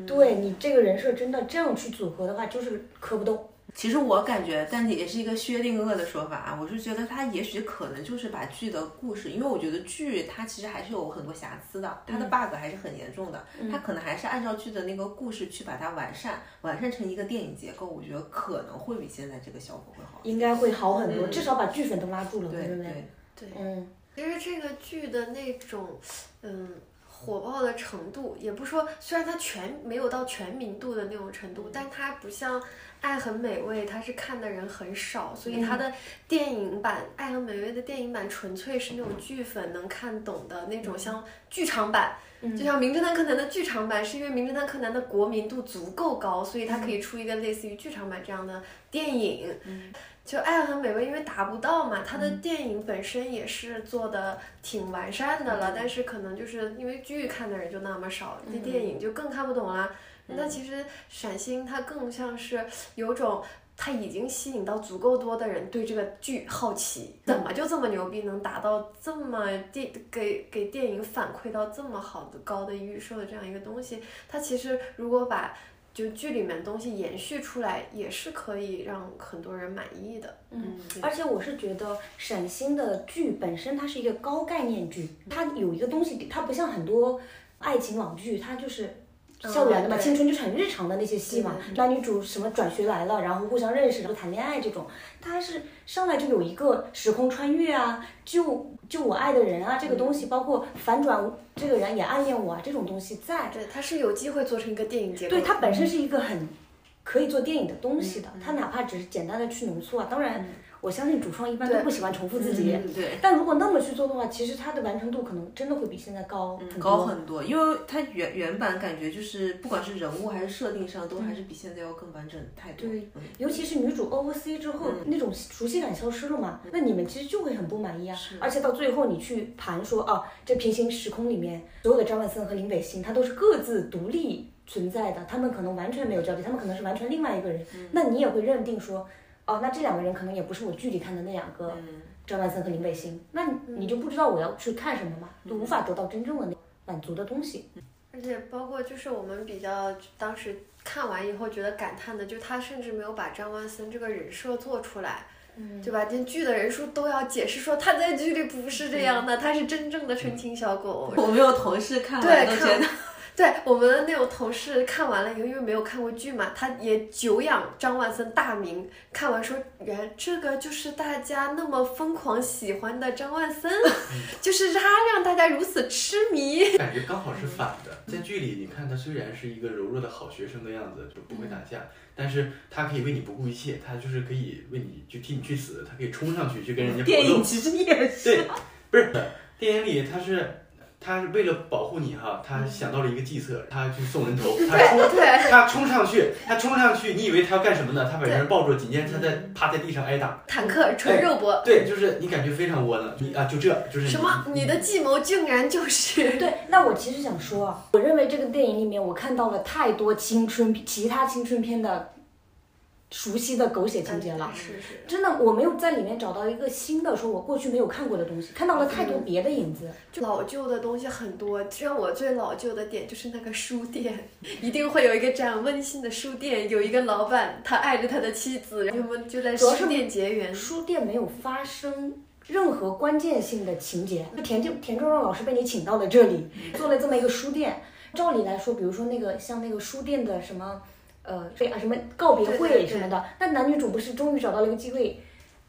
对你这个人设真的这样去组合的话，就是磕不动。其实我感觉，但也是一个薛定谔的说法啊。我是觉得他也许可能就是把剧的故事，因为我觉得剧它其实还是有很多瑕疵的，它的 bug 还是很严重的。它可能还是按照剧的那个故事去把它完善，完善成一个电影结构。我觉得可能会比现在这个效果会好。应该会好很多，至少把剧粉都拉住了，对对不对？对，对，嗯，其实这个剧的那种，嗯，火爆的程度，也不说，虽然它全没有到全民度的那种程度，但它不像《爱很美味》，它是看的人很少，所以它的电影版《爱很美味》的电影版纯粹是那种剧粉能看懂的那种，像剧场版。就像《名侦探柯南》的剧场版，是因为《名侦探柯南》的国民度足够高，所以它可以出一个类似于剧场版这样的电影。就《爱很美味》，因为达不到嘛，它的电影本身也是做的挺完善的了，但是可能就是因为剧看的人就那么少，这电影就更看不懂啦。那其实闪星它更像是有种它已经吸引到足够多的人对这个剧好奇，怎么就这么牛逼，能达到这么电给给电影反馈到这么好的高的预售的这样一个东西？它其实如果把就剧里面东西延续出来，也是可以让很多人满意的。嗯，而且我是觉得沈星的剧本身它是一个高概念剧，它有一个东西，它不像很多爱情网剧，它就是校园的嘛，嗯青春就是很日常的那些戏嘛，男女主什么转学来了，然后互相认识，然后谈恋爱这种，它是上来就有一个时空穿越啊，就就我爱的人啊，这个东西，包括反转这个人也暗恋我啊，这种东西在，对，它是有机会做成一个电影结构对，的。它本身是一个很可以做电影的东西嗯的，它哪怕只是简单的去浓缩啊，当然，我相信主创一般都不喜欢重复自己，嗯对。但如果那么去做的话，其实它的完成度可能真的会比现在高。高很多，因为它原原版感觉就是不管是人物还是设定上，都还是比现在要更完整太多。对嗯尤其是女主 OOC 之后，那种熟悉感消失了嘛，那你们其实就会很不满意啊。而且到最后你去盘说啊，这平行时空里面所有的张万森和林北星，他都是各自独立存在的，他们可能完全没有交集，他们可能是完全另外一个人。那你也会认定说，哦，那这两个人可能也不是我剧里看的那两个张万森和林北星，那你你就不知道我要去看什么嘛，就无法得到真正的那满足的东西。而且包括就是我们比较当时看完以后觉得感叹的，就他甚至没有把张万森这个人设做出来。对吧？连剧的人数都要解释说他在剧里不是这样的，他是真正的纯情小狗。我们有同事看对看完都觉得，对我们的那种同事看完了以后，因为没有看过剧嘛，他也久仰张万森大名，看完说，原来这个就是大家那么疯狂喜欢的张万森，就是他让大家如此痴迷。感觉刚好是反的，在剧里你看他虽然是一个柔弱的好学生的样子，就不会打架，但是他可以为你不顾一切，他就是可以为你去替你去死，他可以冲上去去跟人家搏斗。电影其实也是。对，不是电影里他是他是为了保护你哈，他想到了一个计策，他去送人头，他冲对，他冲上去，他冲上去，你以为他要干什么呢？他把人抱住，紧接着他在趴在地上挨打。坦克纯肉搏。对，就是你感觉非常窝囊，你啊就这就是什么？你的计谋竟然就是对，那我其实想说啊，我认为这个电影里面我看到了太多青春其他青春片的熟悉的狗血情节了。是是。真的，我没有在里面找到一个新的，说我过去没有看过的东西，看到了太多别的影子。就老旧的东西很多，让我最老旧的点就是那个书店，一定会有一个这样温馨的书店，有一个老板，他爱着他的妻子，然后我们就在书店结缘。书店没有发生任何关键性的情节，就田就田壮壮老师被你请到了这里，做了这么一个书店。照理来说，比如说那个像那个书店的什么，呃，对啊，什么告别会什么的，那男女主不是终于找到了一个机会，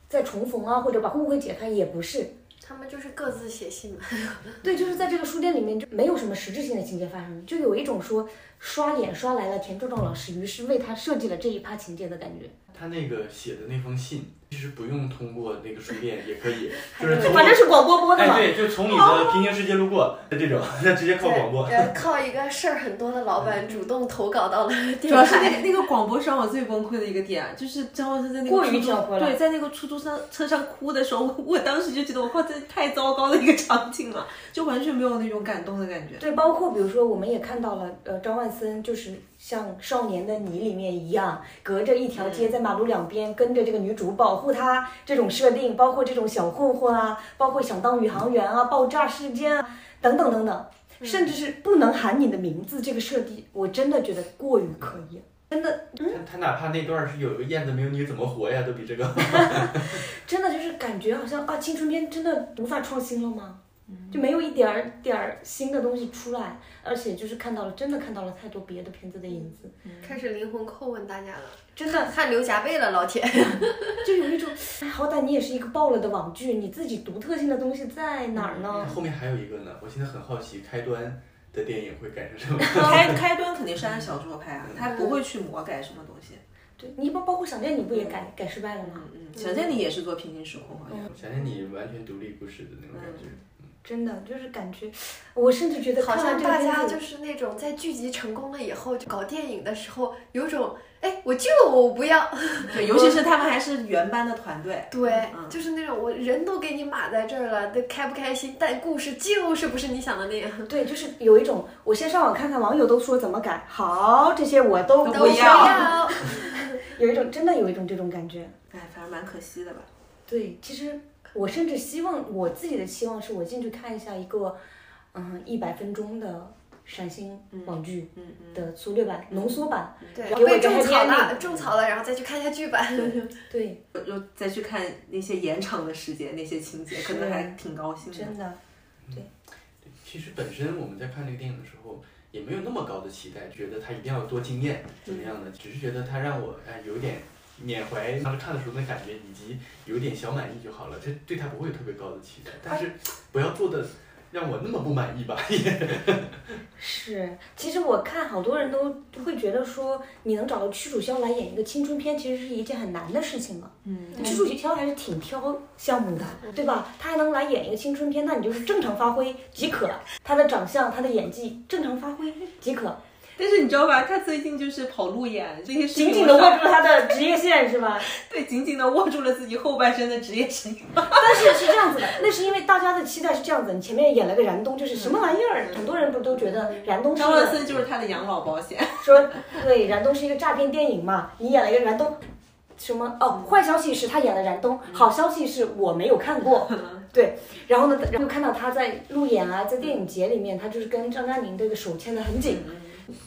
再重逢啊，或者把误会解开，也不是。他们就是各自写信嘛。对，就是在这个书店里面就没有什么实质性的情节发生，就有一种说刷脸刷来了田壮壮老师，于是为他设计了这一趴情节的感觉。他那个写的那封信，其实不用通过那个书店也可以，就是从反正是广播播的嘛。哎对，就从你的平行世界路过的这种，那 直接靠广播。呃，靠一个事儿很多的老板主动投稿到了电主要是那台。那个广播让我最崩溃的一个点，就是张万森在那个过于了对，在那个出租车车上哭的时候，我当时就觉得我靠，这太糟糕的一个场景了，就完全没有那种感动的感觉。对，包括比如说，我们也看到了，呃，张万森就是像《少年的你》里面一样，隔着一条街，在马路两边跟着这个女主保护她，这种设定，包括这种小混混啊，包括想当宇航员啊，爆炸事件啊，等等等等，甚至是不能喊你的名字这个设定，我真的觉得过于刻意，真的，他他哪怕那段是有一个燕子没有你怎么活呀，都比这个。真的就是感觉好像啊，青春片真的无法创新了吗？就没有一点儿点儿新的东西出来，而且就是看到了，真的看到了太多别的片子的影子，开始灵魂叩问大家了，真的汗流浃背了，老铁。就有一种，哎，好歹你也是一个爆了的网剧，你自己独特性的东西在哪儿呢？后面还有一个呢，我现在很好奇，开端的电影会改成什么？开开端肯定是按小说拍啊，他不会去魔改什么东西。对你包包括想见你不也改改失败了吗？嗯嗯，想见你也是做平行时空好像。想想你完全独立故事的那种感觉。真的就是感觉，我甚至觉得好像大家就是那种在剧集成功了以后，就搞电影的时候，有种哎，我就我不要，对，尤其是他们还是原班的团队。对，嗯就是那种我人都给你码在这儿了，这开不开心，但故事就是不是你想的那样。对，就是有一种，我先上网看看网友都说怎么改，好，这些我都都不不要要，有一种种真的有一种这种感觉。哎，反正蛮可惜的吧。对，其实我甚至希望我自己的期望是我进去看一下一个，嗯，一百分钟的陕星网剧嗯嗯，的粗略版、浓缩版。对，给我一个被种草了，种草了，然后再去看一下剧版。对，又再去看那些延长的时间，那些情节，可能还挺高兴的。真的。对其实本身我们在看这个电影的时候，也没有那么高的期待，觉得它一定要多惊艳怎么样的，只是觉得它让我哎有点缅怀当时看的时候那感觉，以及有点小满意就好了。这对他不会有特别高的期待，但是不要做的让我那么不满意吧。是，其实我看好多人都会觉得说，你能找到屈楚萧来演一个青春片，其实是一件很难的事情了。嗯，屈楚萧还是挺挑项目的，对吧？他还能来演一个青春片，那你就是正常发挥即可。他的长相，他的演技，正常发挥即可，但是你知道吧？他最近就是跑路演这些事情，紧紧的握住了他的职业线，是吧？对，紧紧的握住了自己后半生的职业生涯。但是是这样子的，那是因为大家的期待是这样子，你前面演了个燃冬，就是什么玩意儿？很多人不都觉得燃冬是张万森就是他的养老保险。说对，燃冬是一个诈骗电影嘛，你演了一个燃冬，什么哦？坏消息是他演了燃冬，好消息是我没有看过，对。然后呢，然后又看到他在路演啊，在电影节里面，他就是跟张嘉宁这个手牵得很紧，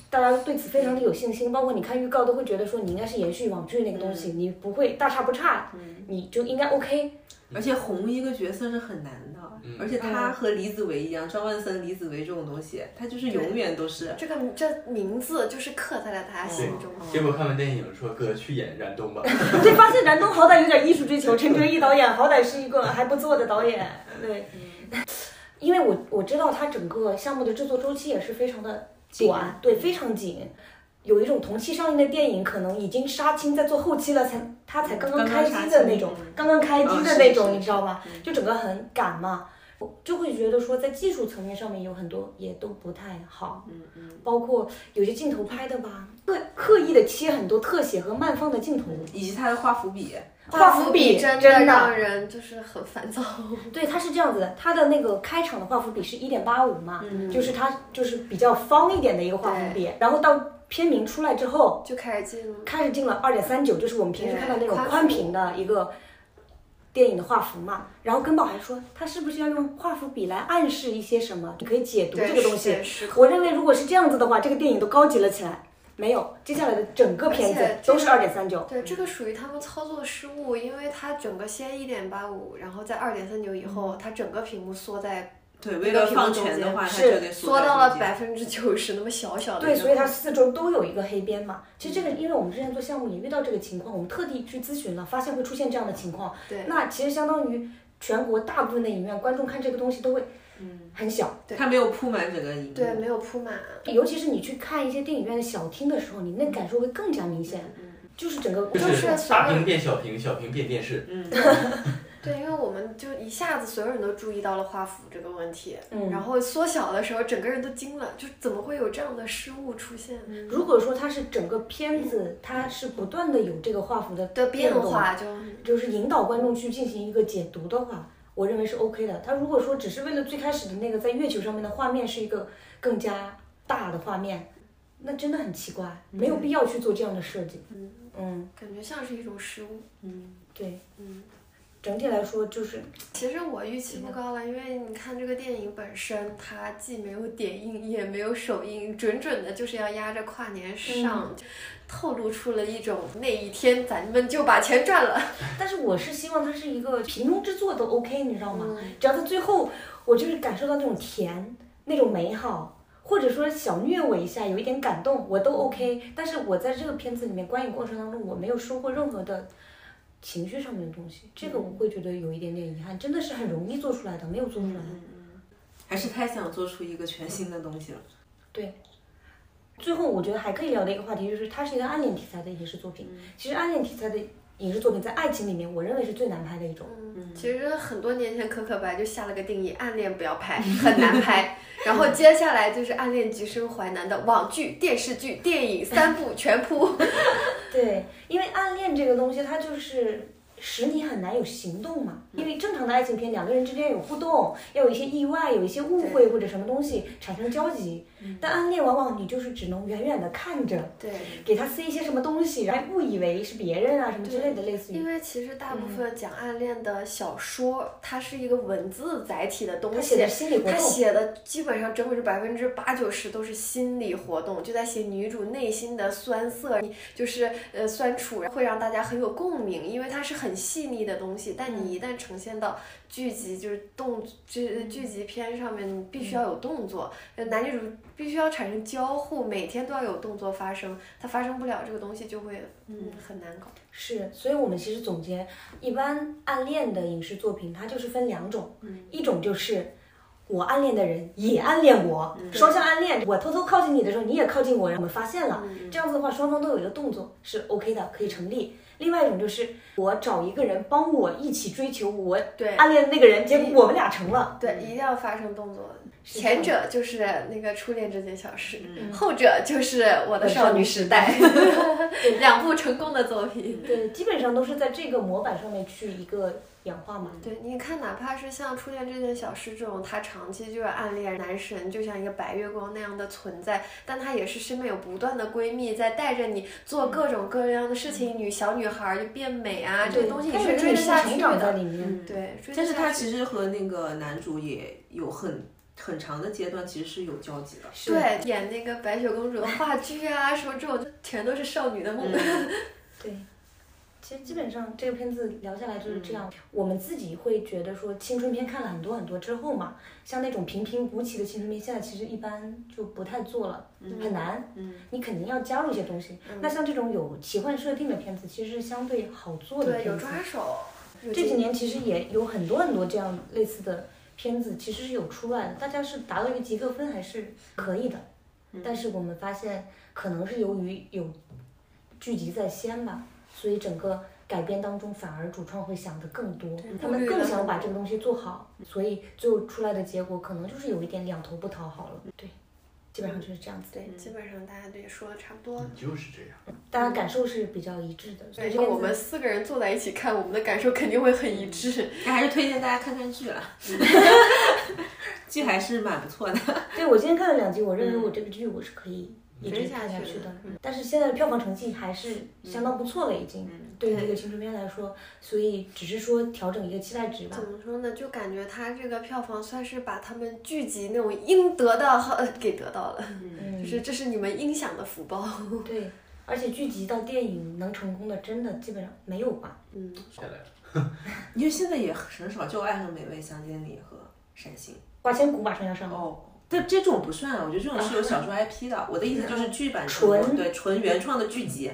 大家对此非常的有信心。包括你看预告都会觉得说你应该是延续网剧那个东西，你不会大差不差，你就应该 OK。而且红一个角色是很难的，嗯而且他和李子维一样，张万森、李子维这种东西，他就是永远都是。这个这名字就是刻在了大家心中。结果看完电影说哥去演燃冬吧，对，发现燃冬好歹有点艺术追求，陈哲艺导演好歹是一个还不错的导演，对。因为我我知道他整个项目的制作周期也是非常的短，对，非常紧。有一种同期上映的电影，可能已经杀青在做后期了，才他才刚刚开机的那种，刚刚开机的那种，你知道吗？就整个很赶嘛，我就会觉得说在技术层面上面有很多也都不太好，嗯嗯，包括有些镜头拍的吧，刻刻意的切很多特写和慢放的镜头，以及他的画伏笔，画幅比真真的让人就是很烦躁。对，它是这样子的，它的那个开场的画幅比是一点八五嘛，嗯就是它就是比较方一点的一个画幅比，然后到片名出来之后，就开始进了。开始进了二点三九，就是我们平时看到那种宽屏的一个电影的画幅嘛。然后根宝还说，他是不是要用画幅笔来暗示一些什么？你可以解读这个东西。我认为如果是这样子的话，这个电影都高级了起来。没有，接下来的整个片子都是二点三九。对，这个属于他们操作失误，因为它整个先一点八五，然后在二点三九以后，它整个屏幕缩在对，为了放全的话，是缩到了百分之九十那么小小的对，所以它四周都有一个黑边嘛。其实这个，因为我们之前做项目也遇到这个情况，我们特地去咨询了，发现会出现这样的情况。对那其实相当于全国大部分的影院观众看这个东西都会很小，对，它没有铺满整个荧幕。对没有铺满，尤其是你去看一些电影院的小厅的时候，你那感受会更加明显。嗯。就是整个就就是是大屏变小屏，小屏变电视。嗯，对，因为我们就一下子所有人都注意到了画幅这个问题，嗯。然后缩小的时候，整个人都惊了，就怎么会有这样的失误出现？如果说它是整个片子，它是不断的有这个画幅的的变化就就是引导观众去进行一个解读的话，我认为是 OK 的。他如果说只是为了最开始的那个在月球上面的画面是一个更加大的画面，那真的很奇怪，没有必要去做这样的设计。嗯嗯，感觉像是一种失误。嗯对，嗯，整体来说就是其实我预期不高了，因为你看这个电影本身，它既没有点映，也没有首映，准准的就是要压着跨年上，透露出了一种那一天咱们就把钱赚了。但是我是希望它是一个平庸之作都 OK，你知道吗？嗯只要它最后我就是感受到那种甜，那种美好，或者说小虐我一下，有一点感动，我都 OK。但是我在这个片子里面观影过程当中，我没有收获任何的情绪上面的东西，这个我会觉得有一点点遗憾，真的是很容易做出来的，没有做出来。还是太想做出一个全新的东西了。对最后，我觉得还可以聊的一个话题就是，它是一个暗恋题材的影视作品。其实暗恋题材的影视作品在爱情里面，我认为是最难拍的一种。嗯，其实很多年前可可白就下了个定义，暗恋不要拍，很难拍。然后接下来就是暗恋极生淮南的网剧、电视剧、电影三部全铺。对，因为暗恋这个东西，它就是使你很难有行动嘛。因为正常的爱情片，两个人之间有互动，要有一些意外，有一些误会或者什么东西产生交集。但暗恋往往你就是只能远远的看着，对，给他塞一些什么东西，然后误以为是别人啊什么之类的，类似于因为其实大部分讲暗恋的小说，它是一个文字载体的东西它写的，心理活他动。写的基本上整本是百分之八九十都是心理活动，就在写女主内心的酸涩，就是呃酸楚，会让大家很有共鸣，因为它是很细腻的东西。但你一旦呈现到剧集，就是动剧剧集片上面，你必须要有动作，呃男女主必须要产生交互，每天都要有动作发生，它发生不了这个东西就会嗯很难搞。是，所以我们其实总结，一般暗恋的影视作品，它就是分两种，一种就是我暗恋的人也暗恋我，双向暗恋，我偷偷靠近你的时候，你也靠近我，让我们发现了，这样子的话，双方都有一个动作是 OK 的，可以成立。另外一种就是我找一个人帮我一起追求我对暗恋的那个人，结果我们俩成了。对，一定要发生动作。是前者就是那个初恋这件小事，后者就是我的少女时代，两部成功的作品。对，基本上都是在这个模板上面去一个演化嘛。对，你看，哪怕是像《初恋这件小事》这种，他长期就是暗恋男神，就像一个白月光那样的存在，但他也是身边有不断的闺蜜在带着你做各种各样的事情，女小女孩儿就变美啊，这个东西你是成长在的。里面。对，追但是下去他其实和那个男主也有很很长的阶段，其实是有交集的。对演那个白雪公主的话剧啊，什么这种，全都是少女的梦。对，其实基本上这个片子聊下来就是这样。嗯我们自己会觉得说，青春片看了很多很多之后嘛，像那种平平无奇的青春片，现在其实一般就不太做了，很难。嗯，你肯定要加入一些东西。那像这种有奇幻设定的片子，其实是相对好做的对，有。抓手。这几年其实也有很多很多这样类似的片子，其实是有出来的，大家是达到一个及格分还是可以的。但是我们发现，可能是由于有剧集在先吧，所以整个改编当中反而主创会想的更多，他们更想把这个东西做好，所以最后出来的结果可能就是有一点两头不讨好了。对，基本上就是这样子。对，基本上大家都也说的差不多。就是这样。大家感受是比较一致的。所以对，这个我们四个人坐在一起看，我们的感受肯定会很一致。那还是推荐大家看看剧了，剧还是蛮不错的。对我今天看了两集，我认为我这个剧我是可以一直追下去的看下去的。但是现在的票房成绩还是相当不错了，已经、对于一个青春片来说，所以只是说调整一个期待值吧怎。么说呢？就感觉它这个票房算是把他们剧集那种应得的呃给得到了，嗯就是这是你们应享的福报。对，而且剧集到电影能成功的，真的基本上没有吧？嗯，下来了，因为现在也很少，就《爱很美味》《香间里》和《闪星》。花千骨马上要上了，哦，但这种不算，我觉得这种是有小说 IP 的。我的意思就是剧版纯对纯原创的剧集，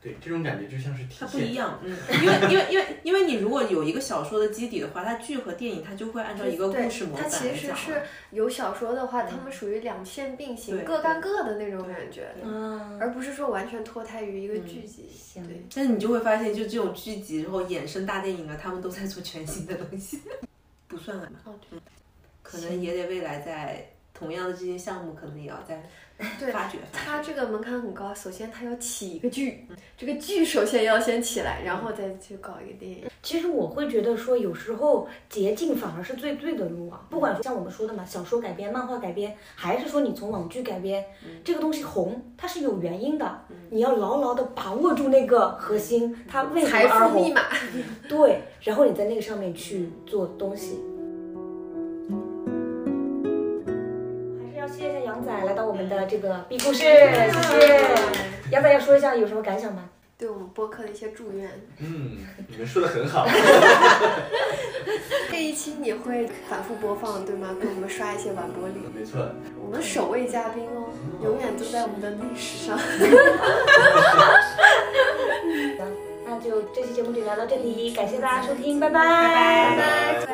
对，这种感觉就像是体它不一。样。嗯，因为因为因为因为你如果有一个小说的基底的话，它剧和电影它就会按照一个故事模板来讲其实是。有小说的话，他们属于两线并行，对各干各的那种感觉，嗯，而不是说完全脱胎于一个剧集。行对，但是你就会发现，就这种剧集，然后衍生大电影啊，他们都在做全新的东西，不算晚吧？哦，对可能也得未来在同样的这些项目，可能也要再对发掘。它这个门槛很高，首先它要起一个剧，这个剧首先要先起来，然后再去搞一个电影。其实我会觉得说，有时候捷径反而是最对的路啊。不管说像我们说的嘛，小说改编、漫画改编，还是说你从网剧改编，这个东西红，它是有原因的。你要牢牢的把握住那个核心，它为什么而红？富密码，对，然后你在那个上面去做东西。我们的这个 b 故事，谢谢。要不要说一下有什么感想吗？对我们播客的一些祝愿。嗯，你们说的很好。这一期你会反复播放，对吗？给我们刷一些晚播礼。没错。我们首位嘉宾哦，永远都在我们的历史上。那就这期节目就聊到这里，感谢大家收听，拜拜。